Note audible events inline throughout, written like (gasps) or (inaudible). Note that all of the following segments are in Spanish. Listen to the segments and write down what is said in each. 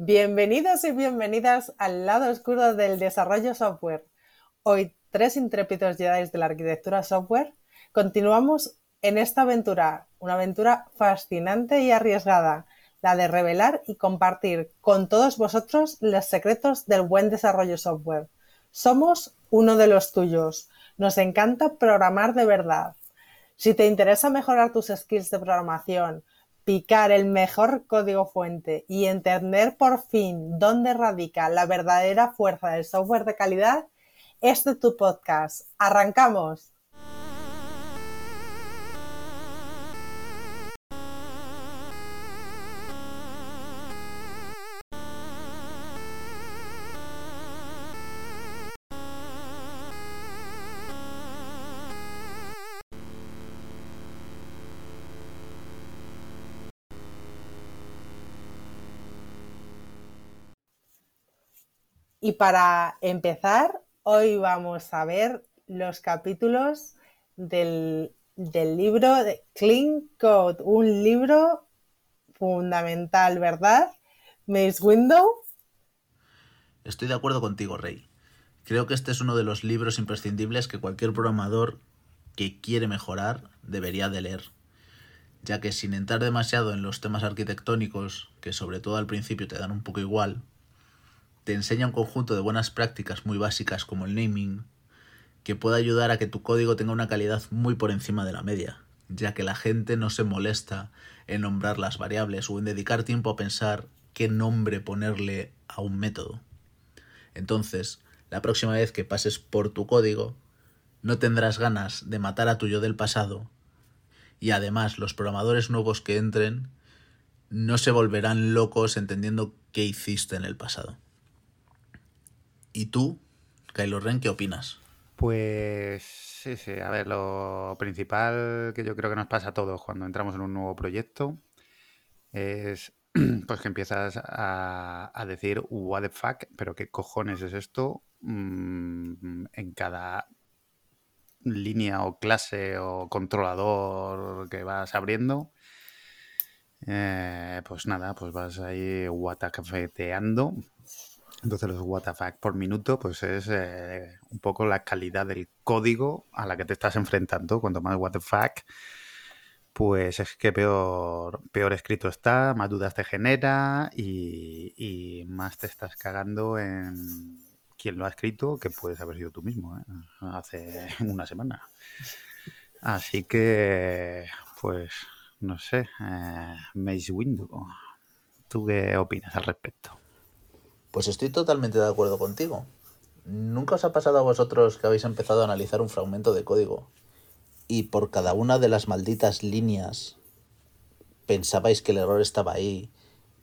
Bienvenidos y bienvenidas al lado oscuro del desarrollo software. Hoy, tres intrépidos Jedi de la arquitectura software, continuamos en esta aventura, una aventura fascinante y arriesgada, la de revelar y compartir con todos vosotros los secretos del buen desarrollo software. Somos uno de los tuyos. Nos encanta programar de verdad. Si te interesa mejorar tus skills de programación, picar el mejor código fuente y entender por fin dónde radica la verdadera fuerza del software de calidad, este es tu podcast. ¡Arrancamos! Y para empezar, hoy vamos a ver los capítulos del, libro de Clean Code, un libro fundamental, ¿verdad? Maze Window. Estoy de acuerdo contigo, Rey. Creo que este es uno de los libros imprescindibles que cualquier programador que quiere mejorar debería de leer, ya que sin entrar demasiado en los temas arquitectónicos, que sobre todo al principio te dan un poco igual, te enseña un conjunto de buenas prácticas muy básicas como el naming, que puede ayudar a que tu código tenga una calidad muy por encima de la media, ya que la gente no se molesta en nombrar las variables o en dedicar tiempo a pensar qué nombre ponerle a un método. Entonces, la próxima vez que pases por tu código, no tendrás ganas de matar a tu yo del pasado y además los programadores nuevos que entren no se volverán locos entendiendo qué hiciste en el pasado. ¿Y tú, Kylo Ren, qué opinas? Pues sí, sí. A ver, lo principal que yo creo que nos pasa a todos cuando entramos en un nuevo proyecto es (clears throat) pues que empiezas a, decir what the fuck, pero qué cojones es esto mm, en cada línea o clase o controlador que vas abriendo. Eh, pues nada, pues vas ahí guatacafeteando entonces los WTF por minuto pues es eh, un poco la calidad del código a la que te estás enfrentando. Cuanto más WTF, pues es que peor, peor escrito está, más dudas te genera y, más te estás cagando en quién lo ha escrito, que puedes haber sido tú mismo ¿eh? hace (laughs) una semana. Así que, pues, no sé, eh, Maze Window, ¿tú qué opinas al respecto? Pues estoy totalmente de acuerdo contigo. ¿Nunca os ha pasado a vosotros que habéis empezado a analizar un fragmento de código y por cada una de las malditas líneas pensabais que el error estaba ahí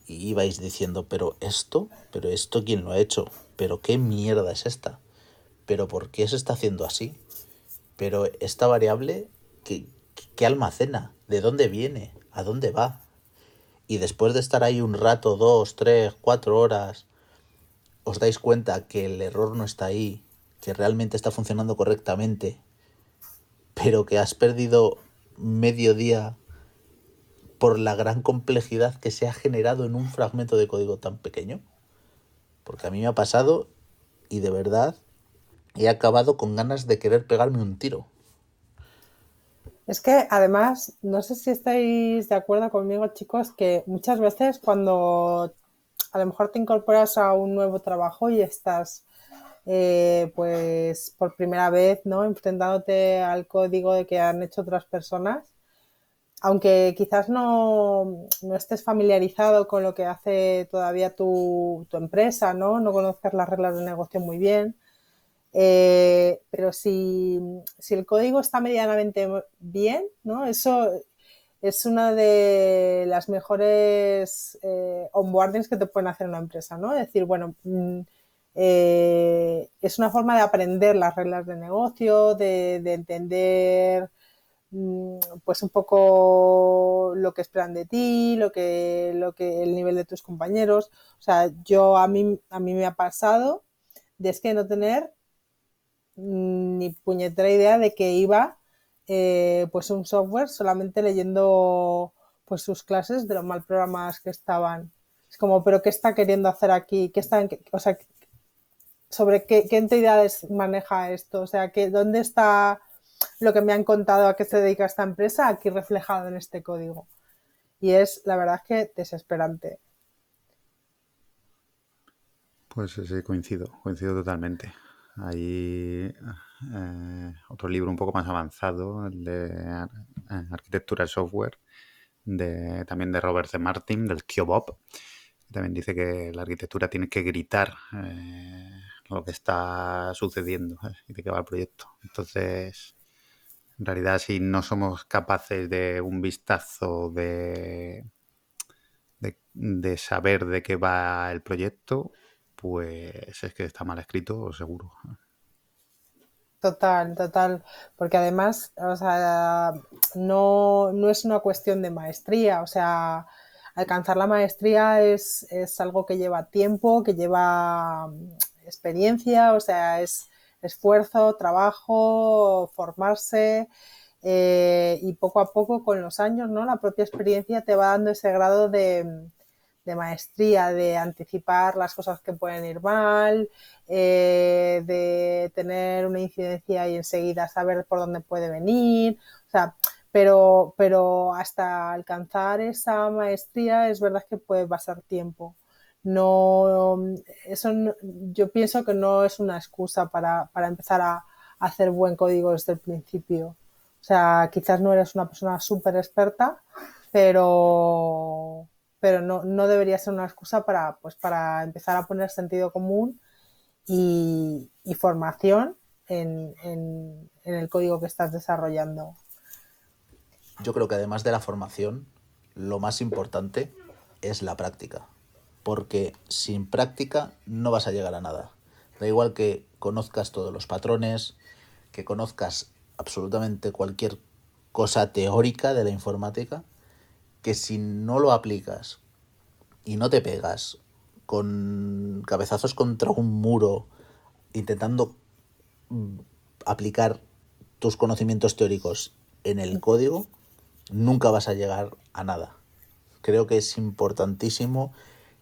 y ibais diciendo, pero esto, pero esto quién lo ha hecho, pero qué mierda es esta, pero por qué se está haciendo así, pero esta variable, ¿qué, qué almacena? ¿De dónde viene? ¿A dónde va? Y después de estar ahí un rato, dos, tres, cuatro horas, os dais cuenta que el error no está ahí, que realmente está funcionando correctamente, pero que has perdido medio día por la gran complejidad que se ha generado en un fragmento de código tan pequeño. Porque a mí me ha pasado y de verdad he acabado con ganas de querer pegarme un tiro. Es que además, no sé si estáis de acuerdo conmigo, chicos, que muchas veces cuando a lo mejor te incorporas a un nuevo trabajo y estás eh, pues por primera vez, ¿no? Enfrentándote al código de que han hecho otras personas. Aunque quizás no, estés familiarizado con lo que hace todavía tu, empresa, ¿no? No conozcas las reglas de negocio muy bien. Eh, pero si, si, el código está medianamente bien, ¿no? Eso es una de las mejores eh, onboardings que te pueden hacer una empresa, ¿no? Es decir, bueno, mm, eh, es una forma de aprender las reglas de negocio, de, entender mm, pues un poco lo que esperan de ti, lo que, lo que, el nivel de tus compañeros. O sea, yo a mí, a mí me ha pasado de es que no tener mm, ni puñetera idea de que iba eh, pues un software solamente leyendo pues sus clases de lo mal programadas que estaban. Es como, pero ¿qué está queriendo hacer aquí? ¿Qué está, o sea, sobre qué, qué, entidades maneja esto? O sea, ¿dónde está lo que me han contado a qué se dedica esta empresa aquí reflejado en este código? Y es, la verdad que desesperante. Pues sí, coincido, coincido totalmente. Hay eh, otro libro un poco más avanzado, el de eh, Arquitectura y Software, de, también de Robert C. Martin, del Bob. También dice que la arquitectura tiene que gritar eh, lo que está sucediendo y de qué va el proyecto. Entonces, en realidad, si no somos capaces de un vistazo de, de saber de qué va el proyecto, pues es que está mal escrito, seguro. Total, total, porque además, o sea, no, no es una cuestión de maestría, o sea, alcanzar la maestría es, es algo que lleva tiempo, que lleva mm, experiencia, o sea, es esfuerzo, trabajo, formarse eh, y poco a poco con los años, ¿no? La propia experiencia te va dando ese grado de, de maestría, de anticipar las cosas que pueden ir mal, eh, de tener una incidencia y enseguida saber por dónde puede venir. O sea, pero, pero hasta alcanzar esa maestría es verdad que puede pasar tiempo. No, eso yo pienso que no es una excusa para, para empezar a, a, hacer buen código desde el principio. O sea, quizás no eres una persona súper experta, pero, pero no, no, debería ser una excusa para, pues, para empezar a poner sentido común y, formación en, en, el código que estás desarrollando. Yo creo que además de la formación, lo más importante es la práctica, porque sin práctica no vas a llegar a nada. Da igual que conozcas todos los patrones, que conozcas absolutamente cualquier cosa teórica de la informática, que si no lo aplicas y no te pegas con cabezazos contra un muro intentando mm, aplicar tus conocimientos teóricos en el código, nunca vas a llegar a nada. Creo que es importantísimo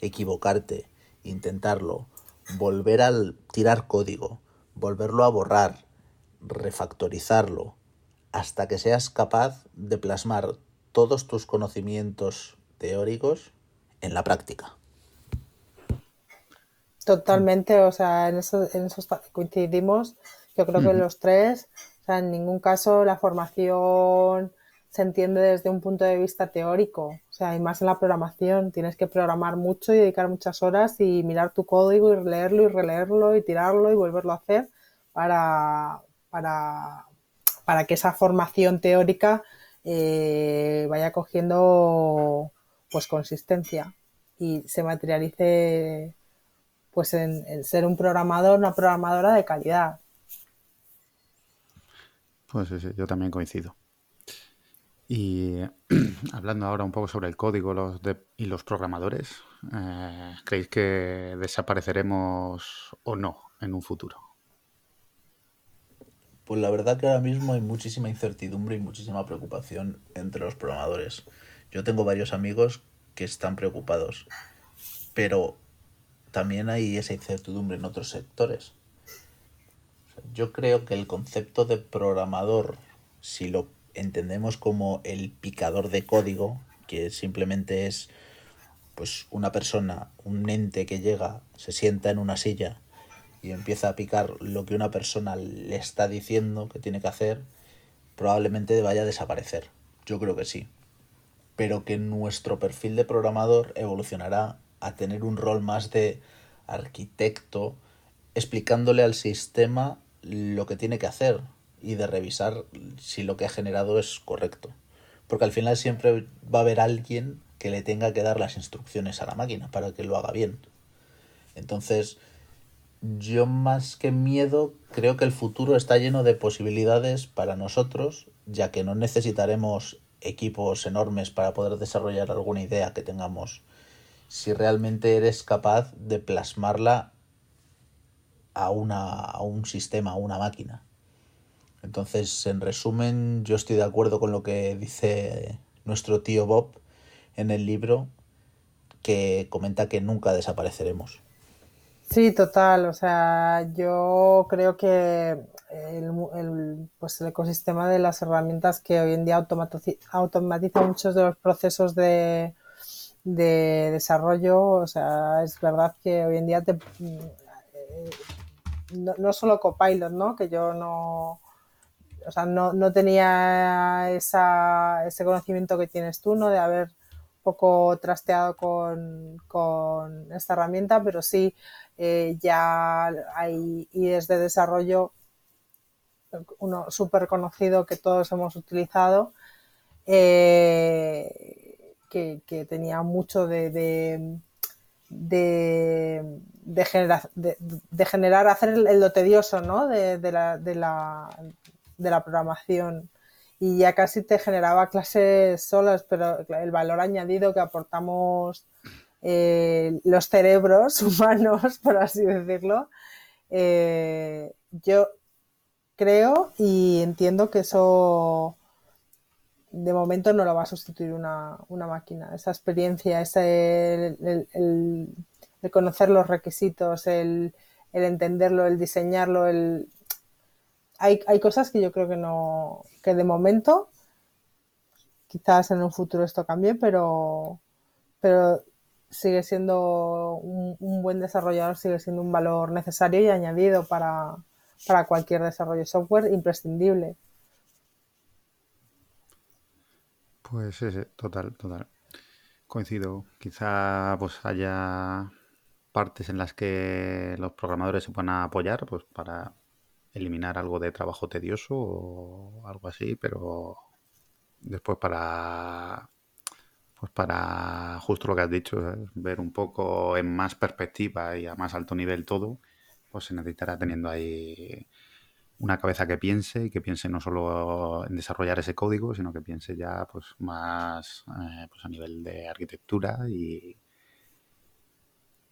equivocarte, intentarlo, volver al tirar código, volverlo a borrar, refactorizarlo, hasta que seas capaz de plasmar todos tus conocimientos teóricos en la práctica. Totalmente, o sea, en eso, en eso coincidimos. Yo creo que los tres, o sea, en ningún caso la formación se entiende desde un punto de vista teórico, o sea, y más en la programación, tienes que programar mucho y dedicar muchas horas y mirar tu código y leerlo y releerlo y tirarlo y volverlo a hacer para, para, para que esa formación teórica eh, vaya cogiendo pues consistencia y se materialice pues en, ser un programador, una programadora de calidad. Pues sí, yo también coincido. Y (clears throat) hablando ahora un poco sobre el código los y los programadores, eh, ¿creéis que desapareceremos o no en un futuro? Pues la verdad que ahora mismo hay muchísima incertidumbre y muchísima preocupación entre los programadores. Yo tengo varios amigos que están preocupados, pero también hay esa incertidumbre en otros sectores. Yo creo que el concepto de programador, si lo entendemos como el picador de código, que simplemente es pues una persona, un ente que llega, se sienta en una silla y empieza a picar lo que una persona le está diciendo que tiene que hacer, probablemente vaya a desaparecer. Yo creo que sí. Pero que nuestro perfil de programador evolucionará a tener un rol más de arquitecto, explicándole al sistema lo que tiene que hacer y de revisar si lo que ha generado es correcto. Porque al final siempre va a haber alguien que le tenga que dar las instrucciones a la máquina para que lo haga bien. Entonces, yo más que miedo, creo que el futuro está lleno de posibilidades para nosotros, ya que no necesitaremos equipos enormes para poder desarrollar alguna idea que tengamos. Si realmente eres capaz de plasmarla a, una, a un sistema, a una máquina. Entonces, en resumen, yo estoy de acuerdo con lo que dice nuestro tío Bob en el libro, que comenta que nunca desapareceremos. Sí, total. O sea, yo creo que el, pues el ecosistema de las herramientas que hoy en día automatiza, muchos de los procesos de, de, desarrollo. O sea, es verdad que hoy en día te, eh, no, no, solo Copilot, ¿no? Que yo no, o sea, no, no tenía esa, ese conocimiento que tienes tú, ¿no? De haber poco trasteado con, con esta herramienta, pero sí eh, ya hay IDs de desarrollo, uno súper conocido que todos hemos utilizado, eh, que, tenía mucho de, de, de, generar, hacer el, lo tedioso ¿no? de, la, de, la, de la programación y ya casi te generaba clases solas, pero el valor añadido que aportamos eh, los cerebros (laughs) humanos, por así decirlo, eh, yo creo y entiendo que eso de momento no lo va a sustituir una, máquina. Esa experiencia, ese, el, conocer los requisitos, el, el, entenderlo, el diseñarlo, el... Hay, cosas que yo creo que no, que de momento, quizás en un futuro esto cambie, pero, pero sigue siendo un, buen desarrollador, sigue siendo un valor necesario y añadido para, cualquier desarrollo de software imprescindible. Pues total, total. Coincido. Quizá pues haya partes en las que los programadores se puedan apoyar pues para eliminar algo de trabajo tedioso o algo así, pero después para pues para justo lo que has dicho, ver un poco en más perspectiva y a más alto nivel todo, pues se necesitará teniendo ahí una cabeza que piense y que piense no solo en desarrollar ese código, sino que piense ya pues más eh, pues a nivel de arquitectura y,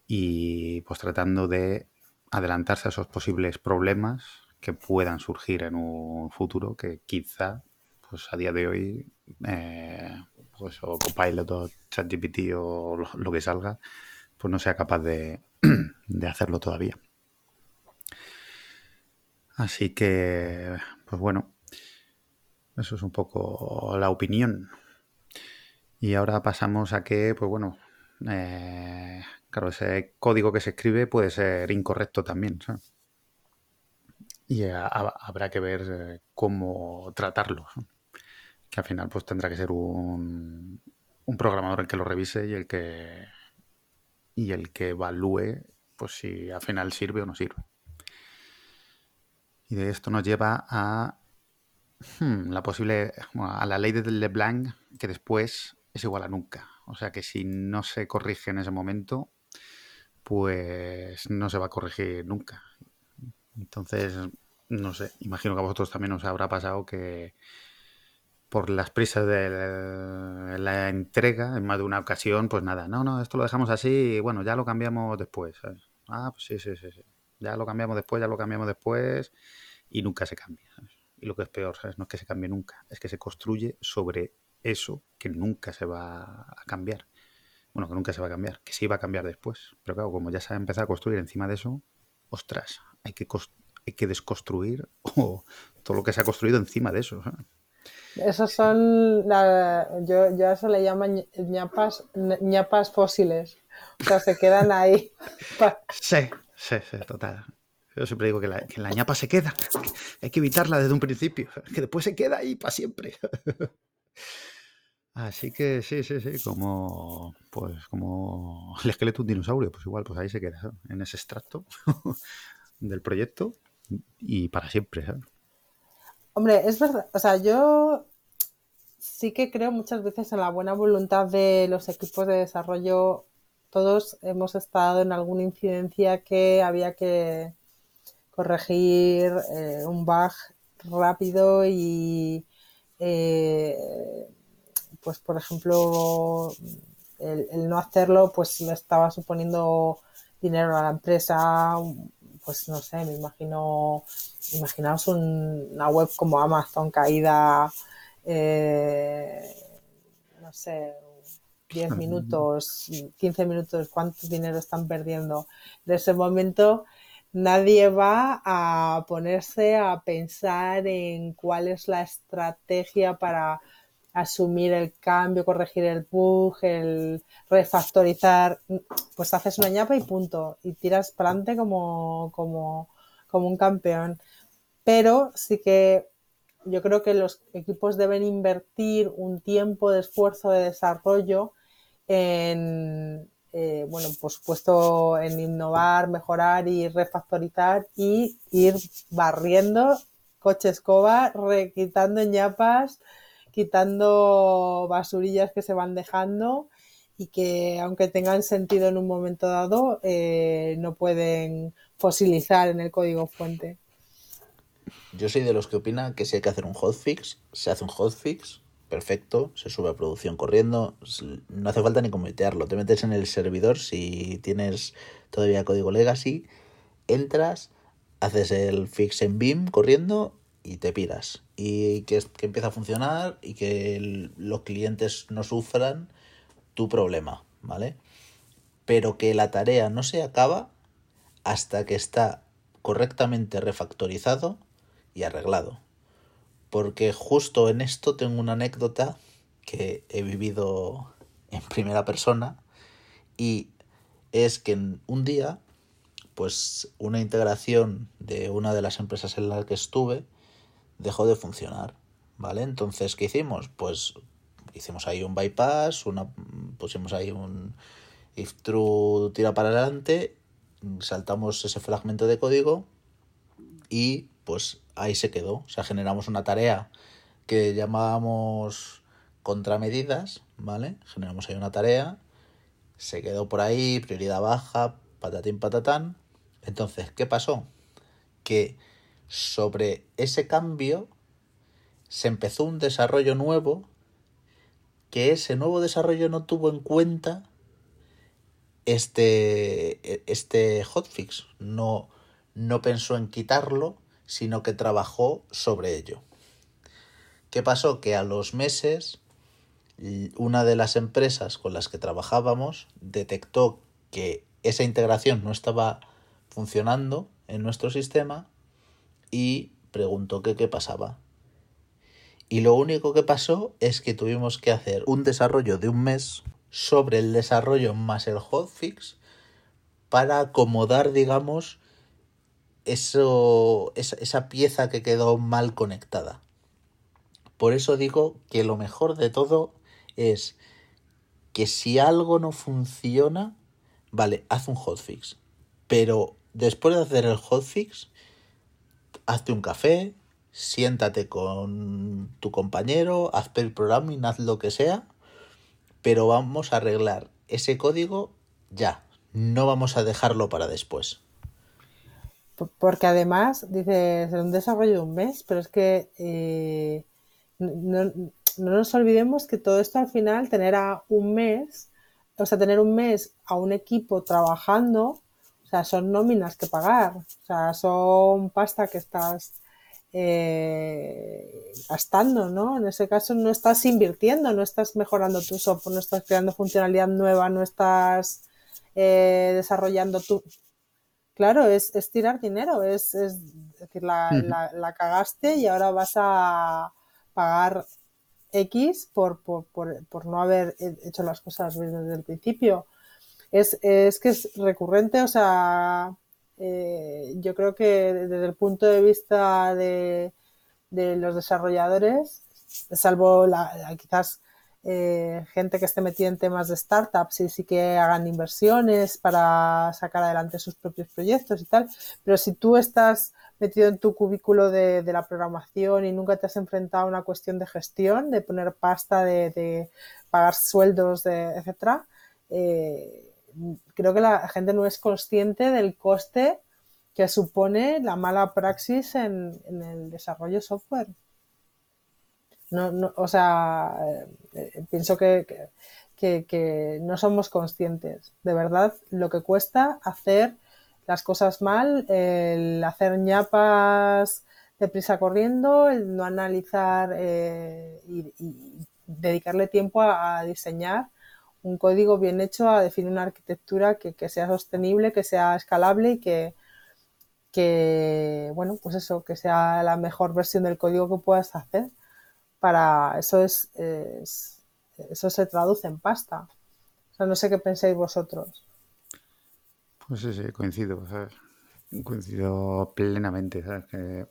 y pues tratando de adelantarse a esos posibles problemas que puedan surgir en un futuro que quizá pues a día de hoy eh, pues o Copilot o ChatGPT o lo, que salga pues no sea capaz de, (clears throat) de hacerlo todavía. Así que, pues bueno, eso es un poco la opinión. Y ahora pasamos a que, pues bueno, eh, claro, ese código que se escribe puede ser incorrecto también. Y habrá que ver eh, cómo tratarlo. Que al final pues tendrá que ser un, un programador el que lo revise y el que y el que evalúe pues si al final sirve o no sirve. Y de esto nos lleva a hmm, la posible a la ley de LeBlanc que después es igual a nunca. O sea que si no se corrige en ese momento, pues no se va a corregir nunca. Entonces, no sé, imagino que a vosotros también os habrá pasado que por las prisas de la entrega, en más de una ocasión, pues nada, no, no, esto lo dejamos así y bueno, ya lo cambiamos después. Ah, pues sí, sí, sí, sí. Ya lo cambiamos después, ya lo cambiamos después y nunca se cambia. Y lo que es peor, no es que se cambie nunca, es que se construye sobre eso que nunca se va a cambiar. Bueno, que nunca se va a cambiar, que sí va a cambiar después. Pero claro, como ya se ha empezado a construir encima de eso, ostras, hay que, hay que desconstruir (laughs) todo lo que se ha construido encima de eso. Esos son, yo, yo eso le llamo ñapas, ñapas fósiles. O sea, se quedan ahí. (laughs) Sí, sí, sí, total. Yo siempre digo que la, que la ñapa se queda. Hay que evitarla desde un principio. Que después se queda ahí para siempre. (laughs) Así que sí, sí, sí, como pues como el esqueleto de un dinosaurio, pues igual, pues ahí se queda, en ese extracto del proyecto y para siempre. Hombre, es verdad, o sea, yo sí que creo muchas veces en la buena voluntad de los equipos de desarrollo. Todos hemos estado en alguna incidencia que había que corregir eh, un bug rápido y eh, pues por ejemplo el, no hacerlo pues le estaba suponiendo dinero a la empresa pues no sé me imagino imaginaos una web como Amazon caída eh, no sé 10 minutos, 15 minutos, cuánto dinero están perdiendo. De ese momento nadie va a ponerse a pensar en cuál es la estrategia para asumir el cambio, corregir el bug, el refactorizar, pues haces una ñapa y punto, y tiras para adelante como, como, como un campeón. Pero sí que yo creo que los equipos deben invertir un tiempo de esfuerzo de desarrollo en, eh, bueno, por supuesto, en innovar, mejorar y refactorizar y ir barriendo coche escoba, quitando ñapas, quitando basurillas que se van dejando y que aunque tengan sentido en un momento dado, eh, no pueden fosilizar en el código fuente. Yo soy de los que opina que si hay que hacer un hotfix, se hace un hotfix, perfecto, se sube a producción corriendo, no hace falta ni cometearlo, te metes en el servidor si tienes todavía código legacy, entras, haces el fix en BIM corriendo y te piras. Y que, que empieza a funcionar y que los clientes no sufran tu problema, ¿vale? Pero que la tarea no se acaba hasta que está correctamente refactorizado y arreglado. Porque justo en esto tengo una anécdota que he vivido en primera persona y es que un día pues una integración de una de las empresas en la que estuve dejó de funcionar, ¿vale? Entonces, ¿qué hicimos? Pues hicimos ahí un bypass, una, pusimos ahí un if true tira para adelante, saltamos ese fragmento de código y pues ahí se quedó. O sea, generamos una tarea que llamábamos contramedidas, ¿vale? Generamos ahí una tarea, se quedó por ahí, prioridad baja, patatín patatán. Entonces, ¿qué pasó? Que sobre ese cambio se empezó un desarrollo nuevo que ese nuevo desarrollo no tuvo en cuenta este, este hotfix, no, no pensó en quitarlo, sino que trabajó sobre ello. ¿Qué pasó? Que a los meses una de las empresas con las que trabajábamos detectó que esa integración no estaba funcionando en nuestro sistema y preguntó qué pasaba. Y lo único que pasó es que tuvimos que hacer un desarrollo de un mes sobre el desarrollo más el hotfix para acomodar, digamos, eso, esa pieza que quedó mal conectada. Por eso digo que lo mejor de todo es que si algo no funciona, vale, haz un hotfix. Pero después de hacer el hotfix, hazte un café, siéntate con tu compañero, haz el programming, haz lo que sea, pero vamos a arreglar ese código ya, no vamos a dejarlo para después. Porque además, dices, un desarrollo de un mes, pero es que eh, no, no, nos olvidemos que todo esto al final, tener a un mes, o sea, tener un mes a un equipo trabajando, sea, son nóminas que pagar, o sea, son pasta que estás eh, gastando, ¿no? En ese caso no estás invirtiendo, no estás mejorando tu software, no estás creando funcionalidad nueva, no estás eh, desarrollando tu... Claro, es, tirar dinero, es, decir, la, la, cagaste y ahora vas a pagar X por, por, por, por no haber hecho las cosas desde el principio es, es que es recurrente, o sea, eh, yo creo que desde el punto de vista de, de los desarrolladores, salvo la, quizás eh, gente que esté metida en temas de startups y sí que hagan inversiones para sacar adelante sus propios proyectos y tal, pero si tú estás metido en tu cubículo de, de la programación y nunca te has enfrentado a una cuestión de gestión, de poner pasta, de, de pagar sueldos, de, etcétera, eh, creo que la gente no es consciente del coste que supone la mala praxis en, el desarrollo software. No, o sea, eh, pienso que, que, no somos conscientes de verdad lo que cuesta hacer las cosas mal, el hacer ñapas deprisa corriendo, el no analizar eh, y, dedicarle tiempo a diseñar un código bien hecho a definir una arquitectura que, sea sostenible, que sea escalable y que, que, bueno, pues eso, que sea la mejor versión del código que puedas hacer. Para eso es, eso se traduce en pasta. O sea, no sé qué pensáis vosotros. Pues sí, sí, coincido, Coincido plenamente, ¿sabes? Que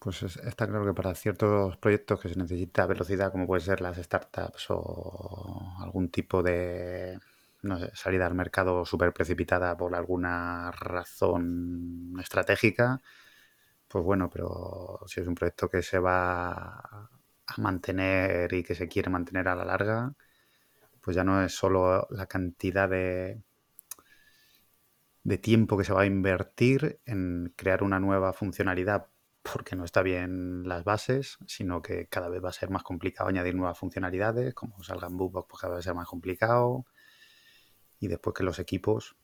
pues está claro que para ciertos proyectos que se necesita velocidad, como pueden ser las startups o algún tipo de no sé, salida al mercado súper precipitada por alguna razón estratégica, pues bueno, pero si es un proyecto que se va a mantener y que se quiere mantener a la larga, pues ya no es solo la cantidad de, de tiempo que se va a invertir en crear una nueva funcionalidad porque no está bien las bases, sino que cada vez va a ser más complicado añadir nuevas funcionalidades, como salgan bugs, pues cada vez va más complicado. Y después que los equipos,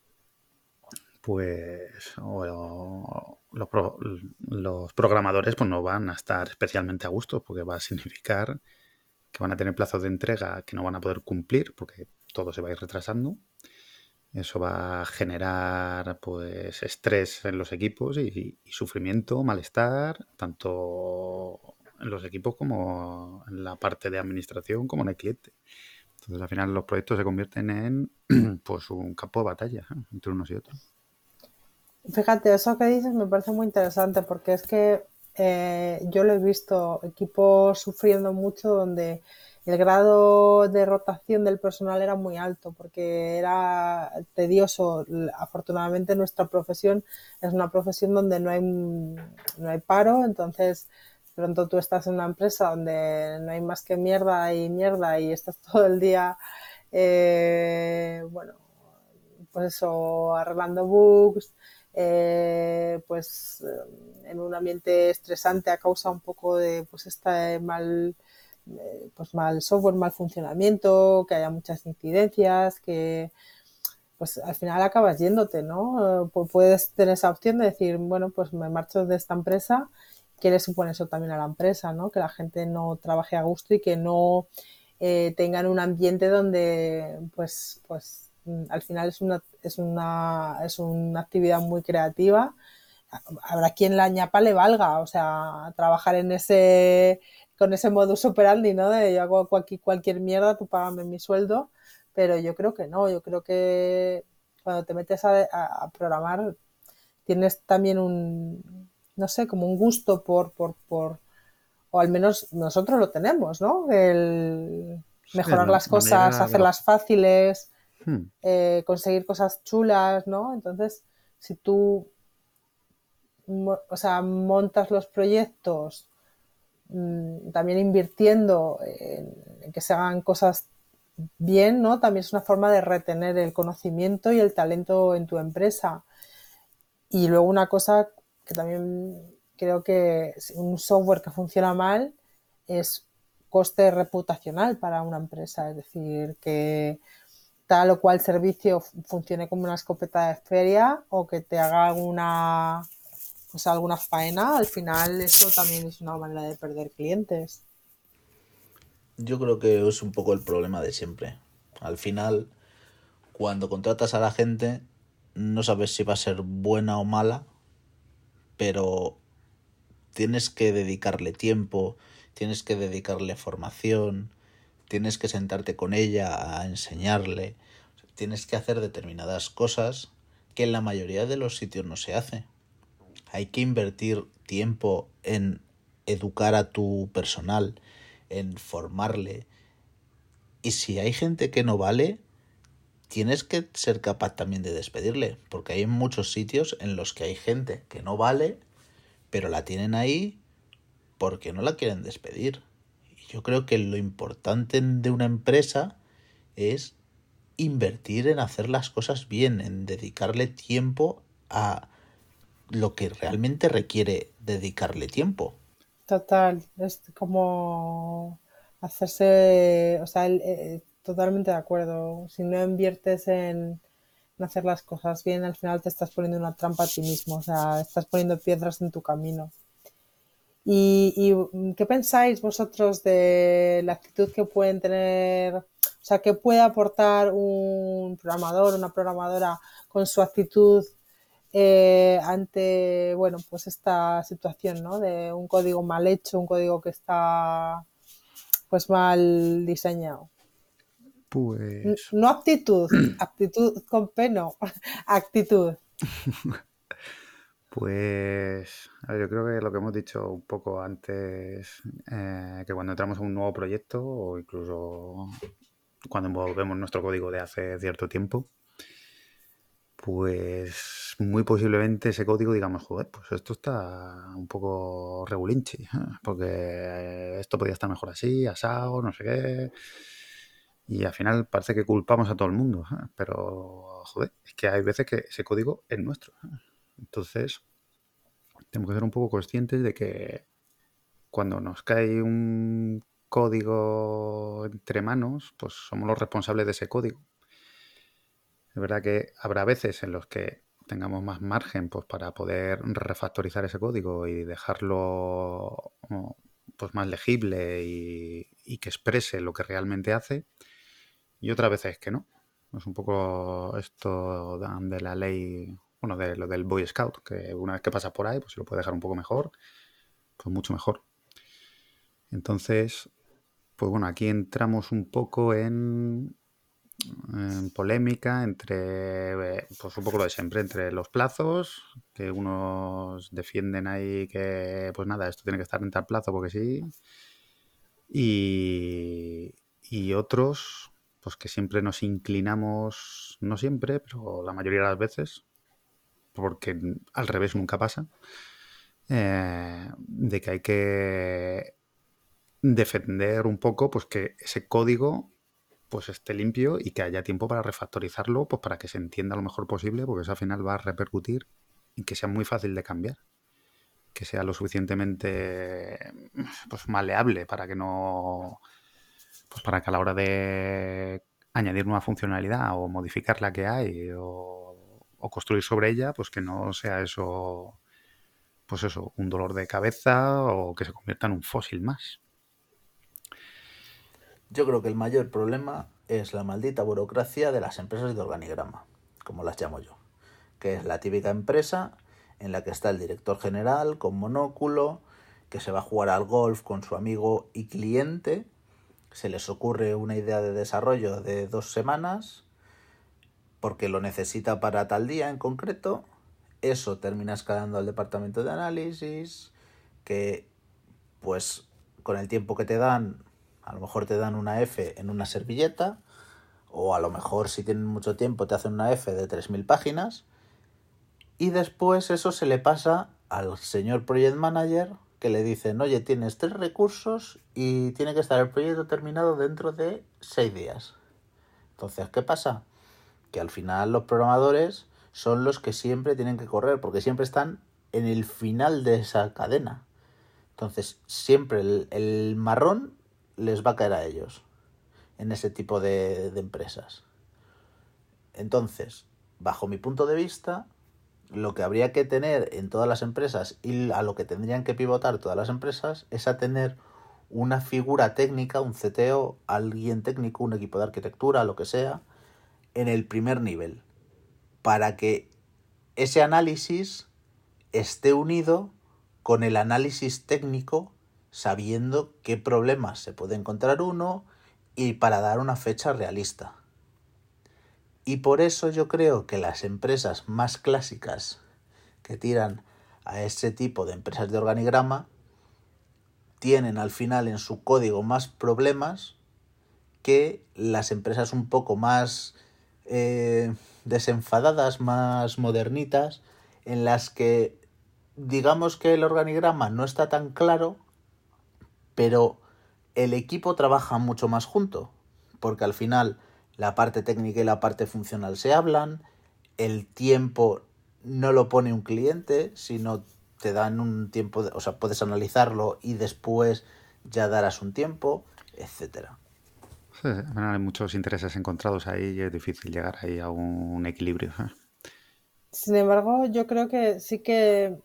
pues los, programadores pues no van a estar especialmente a gusto, porque va a significar que van a tener plazos de entrega que no van a poder cumplir, porque todo se va a ir retrasando eso va a generar pues estrés en los equipos y, sufrimiento, malestar, tanto en los equipos como en la parte de administración como en el cliente. Entonces al final los proyectos se convierten en (clears throat) pues un campo de batalla ¿eh? entre unos y otros. Fíjate, eso que dices me parece muy interesante porque es que eh, yo lo he visto equipos sufriendo mucho donde el grado de rotación del personal era muy alto porque era tedioso. Afortunadamente nuestra profesión es una profesión donde no hay, no hay paro, entonces pronto tú estás en una empresa donde no hay más que mierda y mierda y estás todo el día, eh, bueno, pues eso, arreglando bugs, eh, pues en un ambiente estresante a causa un poco de pues este mal eh, pues mal software, mal funcionamiento, que haya muchas incidencias, que pues al final acabas yéndote, ¿no? puedes tener esa opción de decir, bueno, pues me marcho de esta empresa, ¿qué le supone eso también a la empresa, ¿no? Que la gente no trabaje a gusto y que no eh, tengan un ambiente donde, pues, pues al final es una, es una, es una actividad muy creativa. Habrá quien la ñapa le valga, o sea, trabajar en ese, con ese modus operandi, ¿no? De yo hago cualquier, cualquier mierda, tú págame mi sueldo, pero yo creo que no, yo creo que cuando te metes a, programar tienes también un, no sé, como un gusto por, por, por, o al menos nosotros lo tenemos, ¿no? El mejorar las cosas, hacerlas fáciles, hmm. eh, conseguir cosas chulas, ¿no? Entonces, si tú, o sea, montas los proyectos Mm, también invirtiendo en, que se hagan cosas bien, ¿no? También es una forma de retener el conocimiento y el talento en tu empresa. Y luego una cosa que también creo que un software que funciona mal es coste reputacional para una empresa, es decir, que tal o cual servicio funcione como una escopeta de feria o que te haga alguna pues alguna al final eso también es una manera de perder clientes. Yo creo que es un poco el problema de siempre. Al final, cuando contratas a la gente, no sabes si va a ser buena o mala, pero tienes que dedicarle tiempo, tienes que dedicarle formación, tienes que sentarte con ella a enseñarle, tienes que hacer determinadas cosas que en la mayoría de los sitios no se hace hay que invertir tiempo en educar a tu personal, en formarle. Y si hay gente que no vale, tienes que ser capaz también de despedirle, porque hay muchos sitios en los que hay gente que no vale, pero la tienen ahí porque no la quieren despedir. Y yo creo que lo importante de una empresa es invertir en hacer las cosas bien, en dedicarle tiempo a lo que realmente requiere dedicarle tiempo. Total, es como hacerse, o sea, eh, totalmente de acuerdo. Si no inviertes en, hacer las cosas bien, al final te estás poniendo una trampa a ti mismo, o sea, estás poniendo piedras en tu camino. ¿Y, qué pensáis vosotros de la actitud que pueden tener, o sea, ¿qué puede aportar un programador, una programadora con su actitud eh, ante, bueno, pues esta situación, ¿no? De un código mal hecho, un código que está, pues mal diseñado. Pues... No actitud, (clears throat) actitud con peno, (laughs) actitud. Pues yo creo que lo que hemos dicho un poco antes, eh, que cuando entramos a un nuevo proyecto o incluso cuando envolvemos nuestro código de hace cierto tiempo, pues muy posiblemente ese código digamos, joder, pues esto está un poco regulinchi, ¿eh? (laughs) porque esto podría estar mejor así, asado, no sé qué. Y al final parece que culpamos a todo el mundo, (laughs) pero joder, es que hay veces que ese código es nuestro. Entonces, tenemos que ser un poco conscientes de que cuando nos cae un código entre manos, pues somos los responsables de ese código. Es verdad que habrá veces en los que tengamos más margen pues, para poder refactorizar ese código y dejarlo pues, más legible y, que exprese lo que realmente hace. Y otras veces que no. Es un poco esto de la ley bueno, de lo del Boy Scout, que una vez que pasas por ahí, pues si lo puedes dejar un poco mejor, pues mucho mejor. Entonces, pues bueno, aquí entramos un poco en, polémica entre, pues un poco lo de siempre, entre los plazos, que unos defienden ahí que, pues nada, esto tiene que estar en tal plazo porque sí, y, y otros, pues que siempre nos inclinamos, no siempre, pero la mayoría de las veces, porque al revés nunca pasa, eh, de que hay que defender un poco pues que ese código pues esté limpio y que haya tiempo para refactorizarlo, pues para que se entienda lo mejor posible, porque eso al final va a repercutir y que sea muy fácil de cambiar, que sea lo suficientemente pues maleable para que no pues para que a la hora de añadir nueva funcionalidad o modificar la que hay o o construir sobre ella, pues que no sea eso, pues eso, un dolor de cabeza o que se convierta en un fósil más. Yo creo que el mayor problema es la maldita burocracia de las empresas de organigrama, como las llamo yo, que es la típica empresa en la que está el director general con monóculo, que se va a jugar al golf con su amigo y cliente, se les ocurre una idea de desarrollo de dos semanas, porque lo necesita para tal día en concreto, eso termina escalando al departamento de análisis, que pues con el tiempo que te dan, a lo mejor te dan una F en una servilleta, o a lo mejor si tienen mucho tiempo te hacen una F de 3.000 páginas, y después eso se le pasa al señor Project Manager que le dicen, oye, tienes tres recursos y tiene que estar el proyecto terminado dentro de seis días. Entonces, ¿qué pasa? que al final los programadores son los que siempre tienen que correr, porque siempre están en el final de esa cadena. Entonces, siempre el, marrón les va a caer a ellos en ese tipo de, empresas. Entonces, bajo mi punto de vista, lo que habría que tener en todas las empresas y a lo que tendrían que pivotar todas las empresas es a tener una figura técnica, un CTO, alguien técnico, un equipo de arquitectura, lo que sea, en el primer nivel, para que ese análisis esté unido con el análisis técnico, sabiendo qué problemas se puede encontrar uno y para dar una fecha realista. Y por eso yo creo que las empresas más clásicas que tiran a ese tipo de empresas de organigrama tienen al final en su código más problemas que las empresas un poco más eh, desenfadadas, más modernitas, en las que digamos que el organigrama no está tan claro, pero el equipo trabaja mucho más junto, porque al final la parte técnica y la parte funcional se hablan, el tiempo no lo pone un cliente, sino te dan un tiempo, o sea, puedes analizarlo y después ya darás un tiempo, etcétera hay muchos intereses encontrados ahí y es difícil llegar ahí a un equilibrio. ¿eh? Sin embargo, yo creo que sí que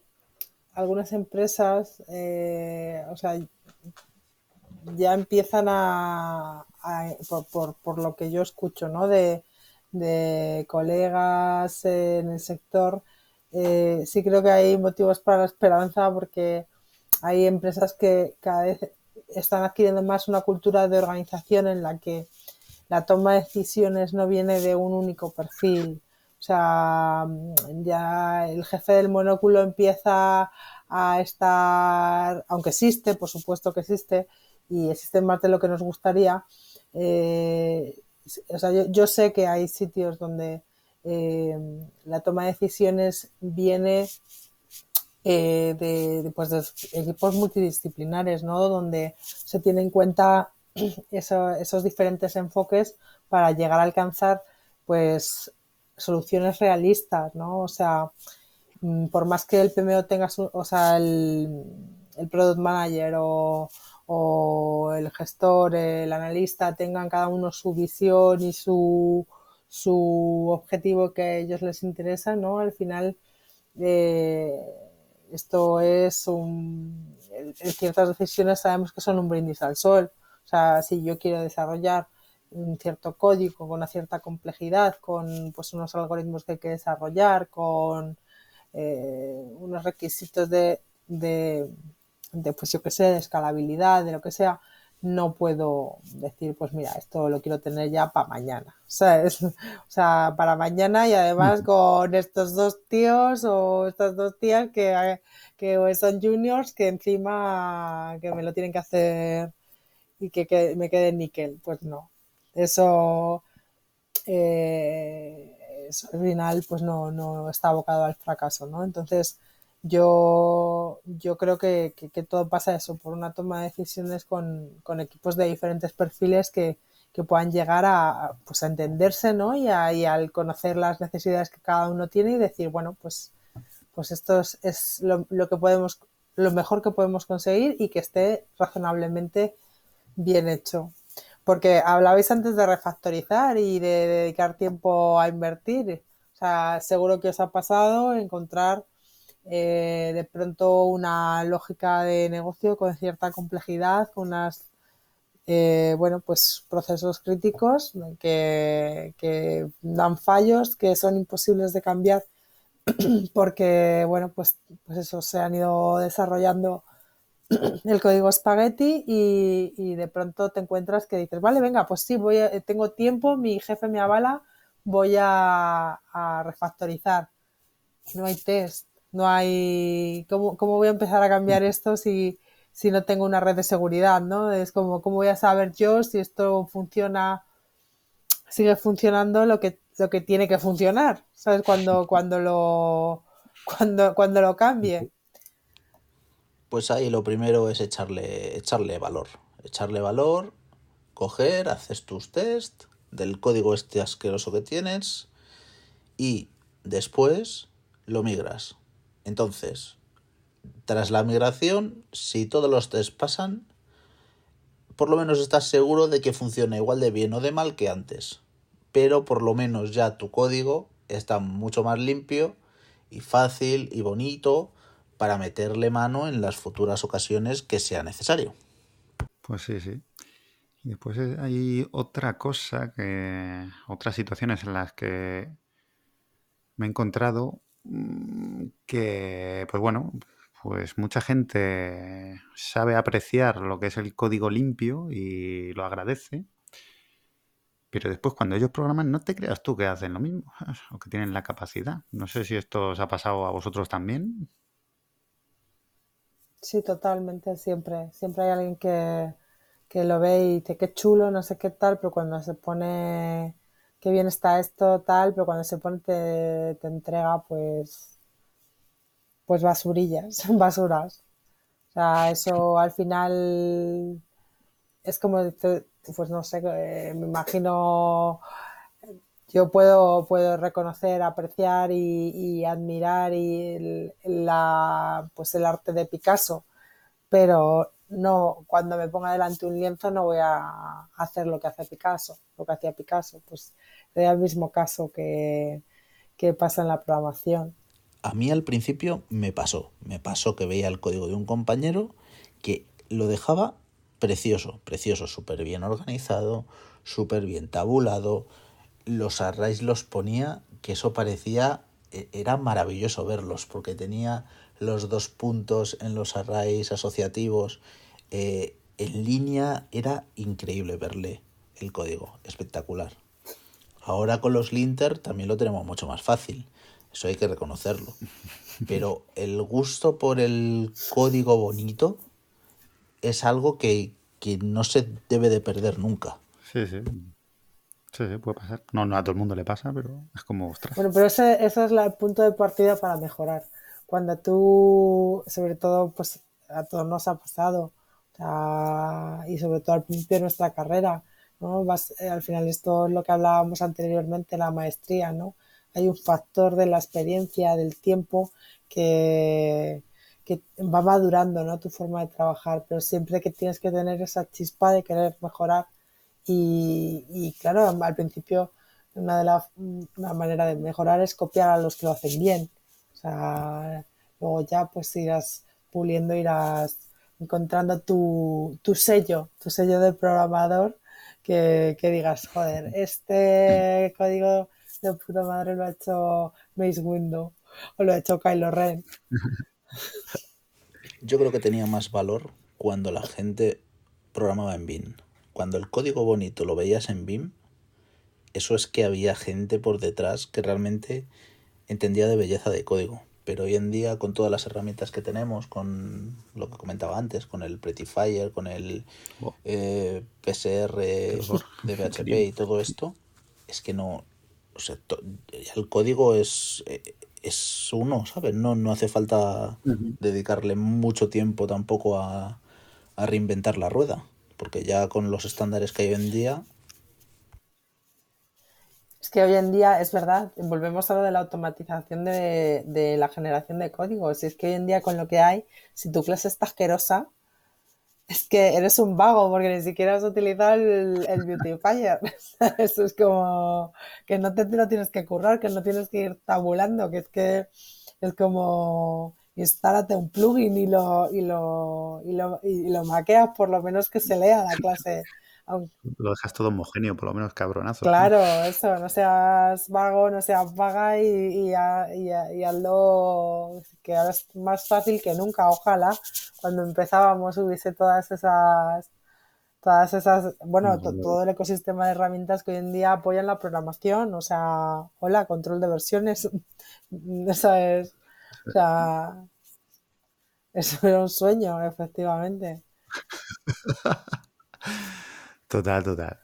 algunas empresas, eh, o sea, ya empiezan a, por, lo que yo escucho, ¿no? De, colegas en el sector, eh, sí creo que hay motivos para la esperanza porque hay empresas que cada vez están adquiriendo más una cultura de organización en la que la toma de decisiones no viene de un único perfil. O sea, ya el jefe del monóculo empieza a estar, aunque existe, por supuesto que existe, y existe más de lo que nos gustaría. Eh, o sea, yo, sé que hay sitios donde eh, la toma de decisiones viene eh, de, pues, de, equipos multidisciplinares, ¿no? Donde se tiene en cuenta (clears throat) esos diferentes enfoques para llegar a alcanzar, pues, soluciones realistas, ¿no? O sea, mm, por más que el PMO tenga su, o sea, el product manager o, o, el gestor, el analista tengan cada uno su visión y su, su objetivo que a ellos les interesa, ¿no? Al final, eh, esto es un, ciertas decisiones sabemos que son un brindis al sol. O sea, si yo quiero desarrollar un cierto código con una cierta complejidad, con pues unos algoritmos que hay que desarrollar, con eh, unos requisitos de, de, pues yo que sé, de escalabilidad, de lo que sea, no puedo decir, pues mira, esto lo quiero tener ya para mañana, ¿sabes? (laughs) O sea, para mañana y además con estos dos tíos o estas dos tías que, que son juniors que encima que me lo tienen que hacer y que, me quede níquel, pues no. Eso, eh, al final pues no, no está abocado al fracaso, ¿no? Entonces, yo, yo creo que, todo pasa eso, por una toma de decisiones con, equipos de diferentes perfiles que, puedan llegar a, pues a entenderse, ¿no? Y, al conocer las necesidades que cada uno tiene y decir, bueno, pues, pues esto es, lo, que podemos, lo mejor que podemos conseguir y que esté razonablemente bien hecho. Porque hablabais antes de refactorizar y de dedicar tiempo a invertir. O sea, seguro que os ha pasado encontrar eh, de pronto una lógica de negocio con cierta complejidad, con unas eh, bueno, pues procesos críticos que, dan fallos, que son imposibles de cambiar (clears throat) porque, bueno, pues, pues eso se han ido desarrollando (clears throat) el código spaghetti y, de pronto te encuentras que dices, vale, venga, pues sí, voy tengo tiempo, mi jefe me avala, voy a, a refactorizar. No hay test, no hay, ¿cómo, voy a empezar a cambiar esto si, si no tengo una red de seguridad, ¿no? Es como, ¿cómo voy a saber yo si esto funciona, sigue funcionando lo que, lo que tiene que funcionar? ¿Sabes? Cuando, cuando lo, cuando, cuando lo cambie. Pues ahí lo primero es echarle, echarle valor. Echarle valor, coger, haces tus test del código este asqueroso que tienes y después lo migras entonces, tras la migración, si todos los test pasan, por lo menos estás seguro de que funciona igual de bien o de mal que antes. Pero por lo menos ya tu código está mucho más limpio y fácil y bonito para meterle mano en las futuras ocasiones que sea necesario. Pues sí, sí. Y después hay otra cosa que. otras situaciones en las que me he encontrado que, pues bueno, pues mucha gente sabe apreciar lo que es el código limpio y lo agradece. Pero después cuando ellos programan, no te creas tú que hacen lo mismo (laughs) o que tienen la capacidad. No sé si esto os ha pasado a vosotros también. Sí, totalmente, siempre. Siempre hay alguien que, que lo ve y dice qué chulo, no sé qué tal, pero cuando se pone qué bien está esto, tal, pero cuando se pone te, entrega pues, pues basurillas, (laughs) basuras. O sea, eso al final es como, pues no sé, eh, me imagino, yo puedo, puedo reconocer, apreciar y, admirar y la, pues el arte de Picasso, pero no, cuando me ponga delante un lienzo no voy a hacer lo que hace Picasso, lo que hacía Picasso, pues es el mismo caso que, pasa en la programación. A mí al principio me pasó, me pasó que veía el código de un compañero que lo dejaba precioso, precioso, súper bien organizado, súper bien tabulado. Los arrays los ponía, que eso parecía, era maravilloso verlos, porque tenía los dos puntos en los arrays asociativos. Eh, en línea era increíble verle el código, espectacular. Ahora con los linter también lo tenemos mucho más fácil, eso hay que reconocerlo. (laughs) Pero el gusto por el código bonito es algo que, no se debe de perder nunca. Sí, sí. Sí, sí, puede pasar. No, no a todo el mundo le pasa, pero es como, ostras. Bueno, pero ese, ese es el punto de partida para mejorar. Cuando tú, sobre todo, pues a todos nos ha pasado, y sobre todo al principio de nuestra carrera, ¿no? Eh, al final esto es lo que hablábamos anteriormente, la maestría, ¿no? Hay un factor de la experiencia, del tiempo, que, que va madurando, ¿no? Tu forma de trabajar, pero siempre que tienes que tener esa chispa de querer mejorar y, claro, al principio una de las una manera de mejorar es copiar a los que lo hacen bien. O sea, luego ya pues irás puliendo, irás encontrando tu, tu sello, tu sello de programador que, digas, joder, este código de puta madre lo ha hecho Mace Window o lo ha hecho Kylo Ren. (laughs) Yo creo que tenía más valor cuando la gente programaba en BIM. Cuando el código bonito lo veías en BIM, eso es que había gente por detrás que realmente entendía de belleza de código. Pero hoy en día con todas las herramientas que tenemos, con lo que comentaba antes, con el Prettyfire, con el oh. eh, PSR de PHP (laughs) y todo esto, es que no, o sea, el código es, eh, es uno, ¿sabes? No, no hace falta dedicarle mucho tiempo tampoco a, a reinventar la rueda, porque ya con los estándares que hay hoy en día es que hoy en día, es verdad, volvemos a lo de la automatización de, la generación de códigos. Y es que hoy en día con lo que hay, si tu clase está asquerosa, es que eres un vago porque ni siquiera has utilizado el, el Beautifier. (laughs) Eso es como que no te lo tienes que currar, que no tienes que ir tabulando, que es que es como instálate un plugin y lo, y lo, y lo, y lo maqueas por lo menos que se lea la clase lo dejas todo homogéneo, por lo menos cabronazo. Claro, eso, no seas vago, no seas vaga y, y, y, hazlo que ahora es más fácil que nunca. Ojalá cuando empezábamos hubiese todas esas todas esas, bueno, todo el ecosistema de herramientas que hoy en día apoyan la programación, o sea, hola, control de versiones, (laughs) eso es, (laughs) o sea, eso era un sueño, efectivamente. (laughs) Total, total.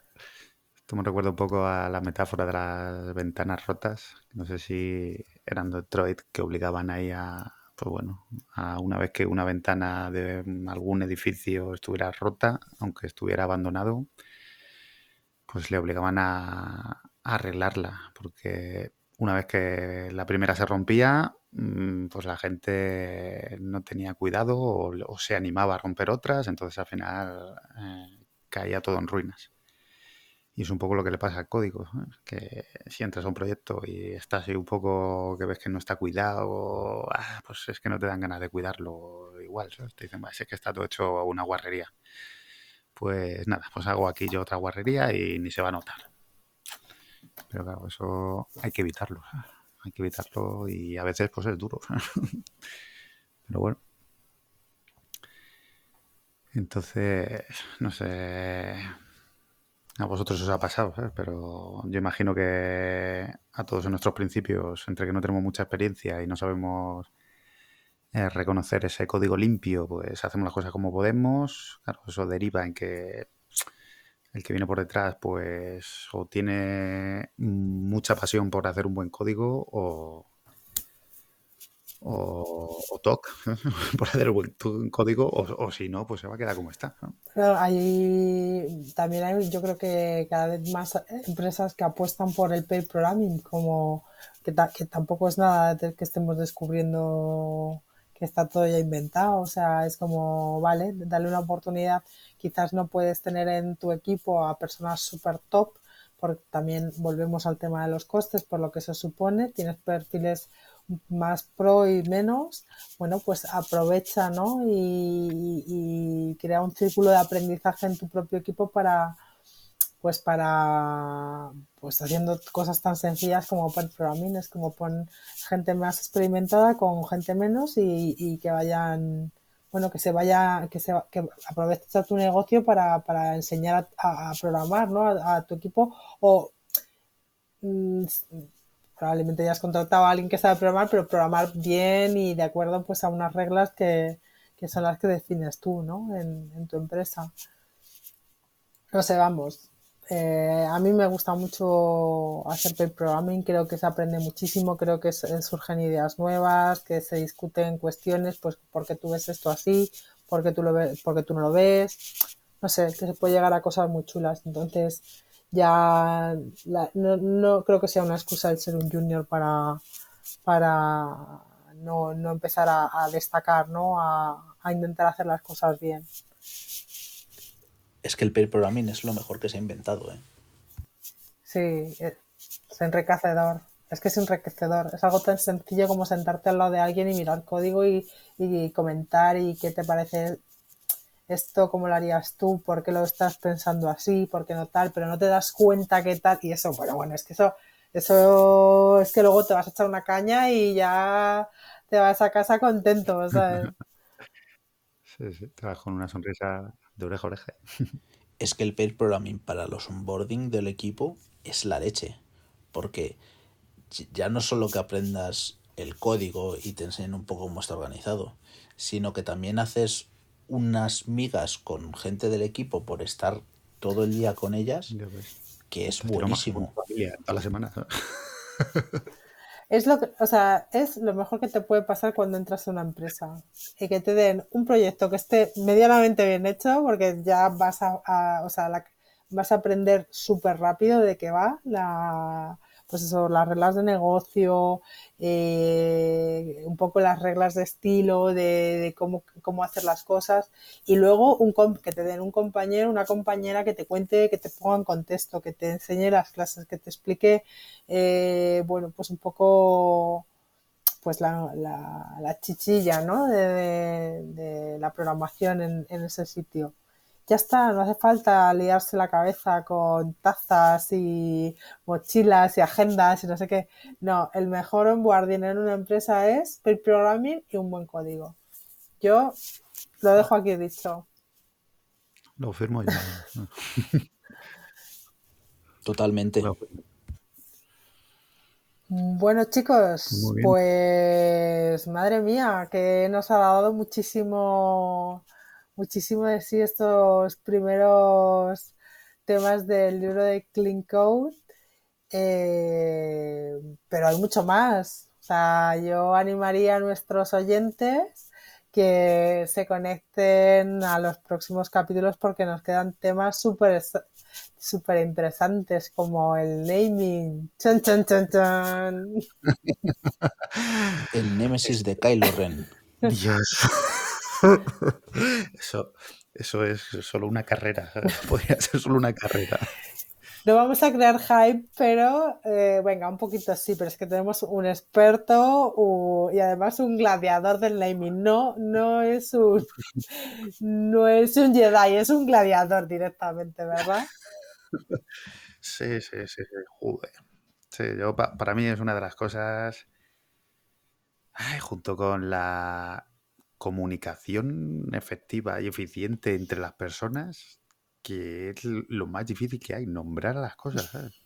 Esto me recuerda un poco a la metáfora de las ventanas rotas. No sé si eran Detroit que obligaban ahí a, pues bueno, a una vez que una ventana de algún edificio estuviera rota, aunque estuviera abandonado, pues le obligaban a, arreglarla, porque una vez que la primera se rompía, pues la gente no tenía cuidado o, se animaba a romper otras, entonces al final eh, caía todo en ruinas. Y es un poco lo que le pasa al código, que si entras a un proyecto y estás ahí un poco que ves que no está cuidado, ah, pues es que no te dan ganas de cuidarlo igual, Te dicen, es que está todo hecho una guarrería. Pues nada, pues hago aquí yo otra guarrería y ni se va a notar. Pero claro, eso hay que evitarlo, hay que evitarlo y a veces pues es duro. (laughs) Pero bueno, entonces, no sé, a vosotros os ha pasado, pero yo imagino que a todos en nuestros principios, entre que no tenemos mucha experiencia y no sabemos eh, reconocer ese código limpio, pues hacemos las cosas como podemos. Claro, eso deriva en que el que viene por detrás, pues o tiene mucha pasión por hacer un buen código o, o, TOC, (laughs) por hacer un código, o, si no, pues se va a quedar como está. también hay, yo creo que cada vez más empresas que apuestan por el pair programming, como que, que tampoco es nada que estemos descubriendo que está todo ya inventado, o sea, es como, vale, dale una oportunidad, quizás no puedes tener en tu equipo a personas super top, porque también volvemos al tema de los costes, por lo que se supone, tienes perfiles más pro y menos, bueno, pues aprovecha, ¿no? Y, y crea un círculo de aprendizaje en tu propio equipo para, pues para, pues haciendo cosas tan sencillas como poner programming, es como poner gente más experimentada con gente menos y, que vayan, bueno, que se vaya, que se que aproveches tu negocio para, para enseñar a, a programar, ¿no? A, a, tu equipo o mmm, probablemente ya has contratado a alguien que sabe programar, pero programar bien y de acuerdo pues a unas reglas que, que son las que defines tú, ¿no? En, en tu empresa. No sé, vamos, eh, a mí me gusta mucho hacer pair programming, creo que se aprende muchísimo, creo que surgen ideas nuevas, que se discuten cuestiones, pues porque tú ves esto así, porque tú tú no lo ves, no sé, que se puede llegar a cosas muy chulas. Entonces, ya no, no, creo que sea una excusa el ser un junior para, para no, no empezar a, a destacar, ¿no? A, a intentar hacer las cosas bien es que el pair programming es lo mejor que se ha inventado. ¿eh? Sí, es enriquecedor. Es que es enriquecedor. Es algo tan sencillo como sentarte al lado de alguien y mirar código y, y comentar y qué te parece esto, cómo lo harías tú, por qué lo estás pensando así, por qué no tal, pero no te das cuenta qué tal. Y eso, bueno, bueno, es que eso, eso es que luego te vas a echar una caña y ya te vas a casa contento, ¿sabes? (laughs) Sí, sí, te vas con una sonrisa de oreja a oreja. (laughs) Es que el pair programming para los onboarding del equipo es la leche. Porque ya no solo que aprendas el código y te enseñen un poco cómo está organizado, sino que también haces unas migas con gente del equipo por estar todo el día con ellas, que es buenísimo. Toda la semana. (laughs) es lo que, o sea, es lo mejor que te puede pasar cuando entras a una empresa. Y que te den un proyecto que esté medianamente bien hecho, porque ya vas a, o sea, la, vas a aprender súper rápido de qué va la, pues eso, las reglas de negocio, eh, un poco las reglas de estilo, de, cómo, cómo hacer las cosas, y luego un que te den un compañero, una compañera que te cuente, que te ponga en contexto, que te enseñe las clases, que te explique, eh, bueno, pues un poco pues la, la, la chichilla, ¿no? De, la programación en ese sitio ya está, no hace falta liarse la cabeza con tazas y mochilas y agendas y no sé qué. No, el mejor onboarding en una empresa es el programming y un buen código. Yo lo dejo aquí dicho. Lo firmo yo. (laughs) Totalmente. Bueno, chicos, pues madre mía, que nos ha dado muchísimo muchísimo de sí estos primeros temas del libro de Clean Code, eh, pero hay mucho más. O sea, yo animaría a nuestros oyentes que se conecten a los próximos capítulos porque nos quedan temas súper súper interesantes como el naming. (laughs) El némesis de Kylo Ren. Dios. (laughs) Eso, eso es solo una carrera. (laughs) Podría ser solo una carrera. No vamos a crear hype, pero eh, venga, un poquito sí, pero es que tenemos un experto uh, y además un gladiador del naming. No, no es un (laughs) no es un Jedi, es un gladiador directamente, ¿verdad? Sí, sí, sí, sí. Joder. Sí, yo, pa, para mí es una de las cosas. Ay, junto con la comunicación efectiva y eficiente entre las personas, que es lo más difícil que hay, nombrar a las cosas. ¿sabes?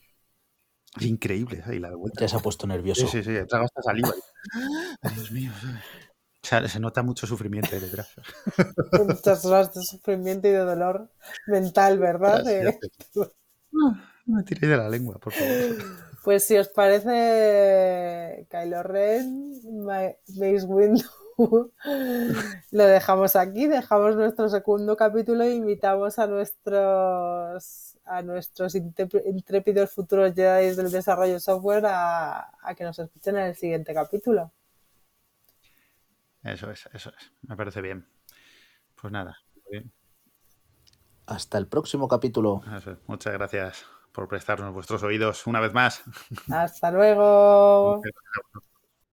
Es increíble, ¿sabes? Y la de vuelta. Ya se ha puesto (laughs) nervioso. Sí, sí, sí, trago hasta saliva. (gasps) Ay, Dios mío, ¿sabes? O sea, se nota mucho sufrimiento ahí detrás. Muchas horas de sufrimiento y de dolor mental, ¿verdad? (laughs) Me tiréis de la lengua, por favor. Pues si os parece Kylo Ren, Mace Windu (laughs) lo dejamos aquí, dejamos nuestro segundo capítulo e invitamos a nuestros a nuestros intrépidos futuros Jedi del desarrollo software a, a, que nos escuchen en el siguiente capítulo. Eso es, eso es. Me parece bien. Pues nada, bien. Hasta el próximo capítulo. Eso es. Muchas gracias por prestarnos vuestros oídos una vez más. Hasta luego.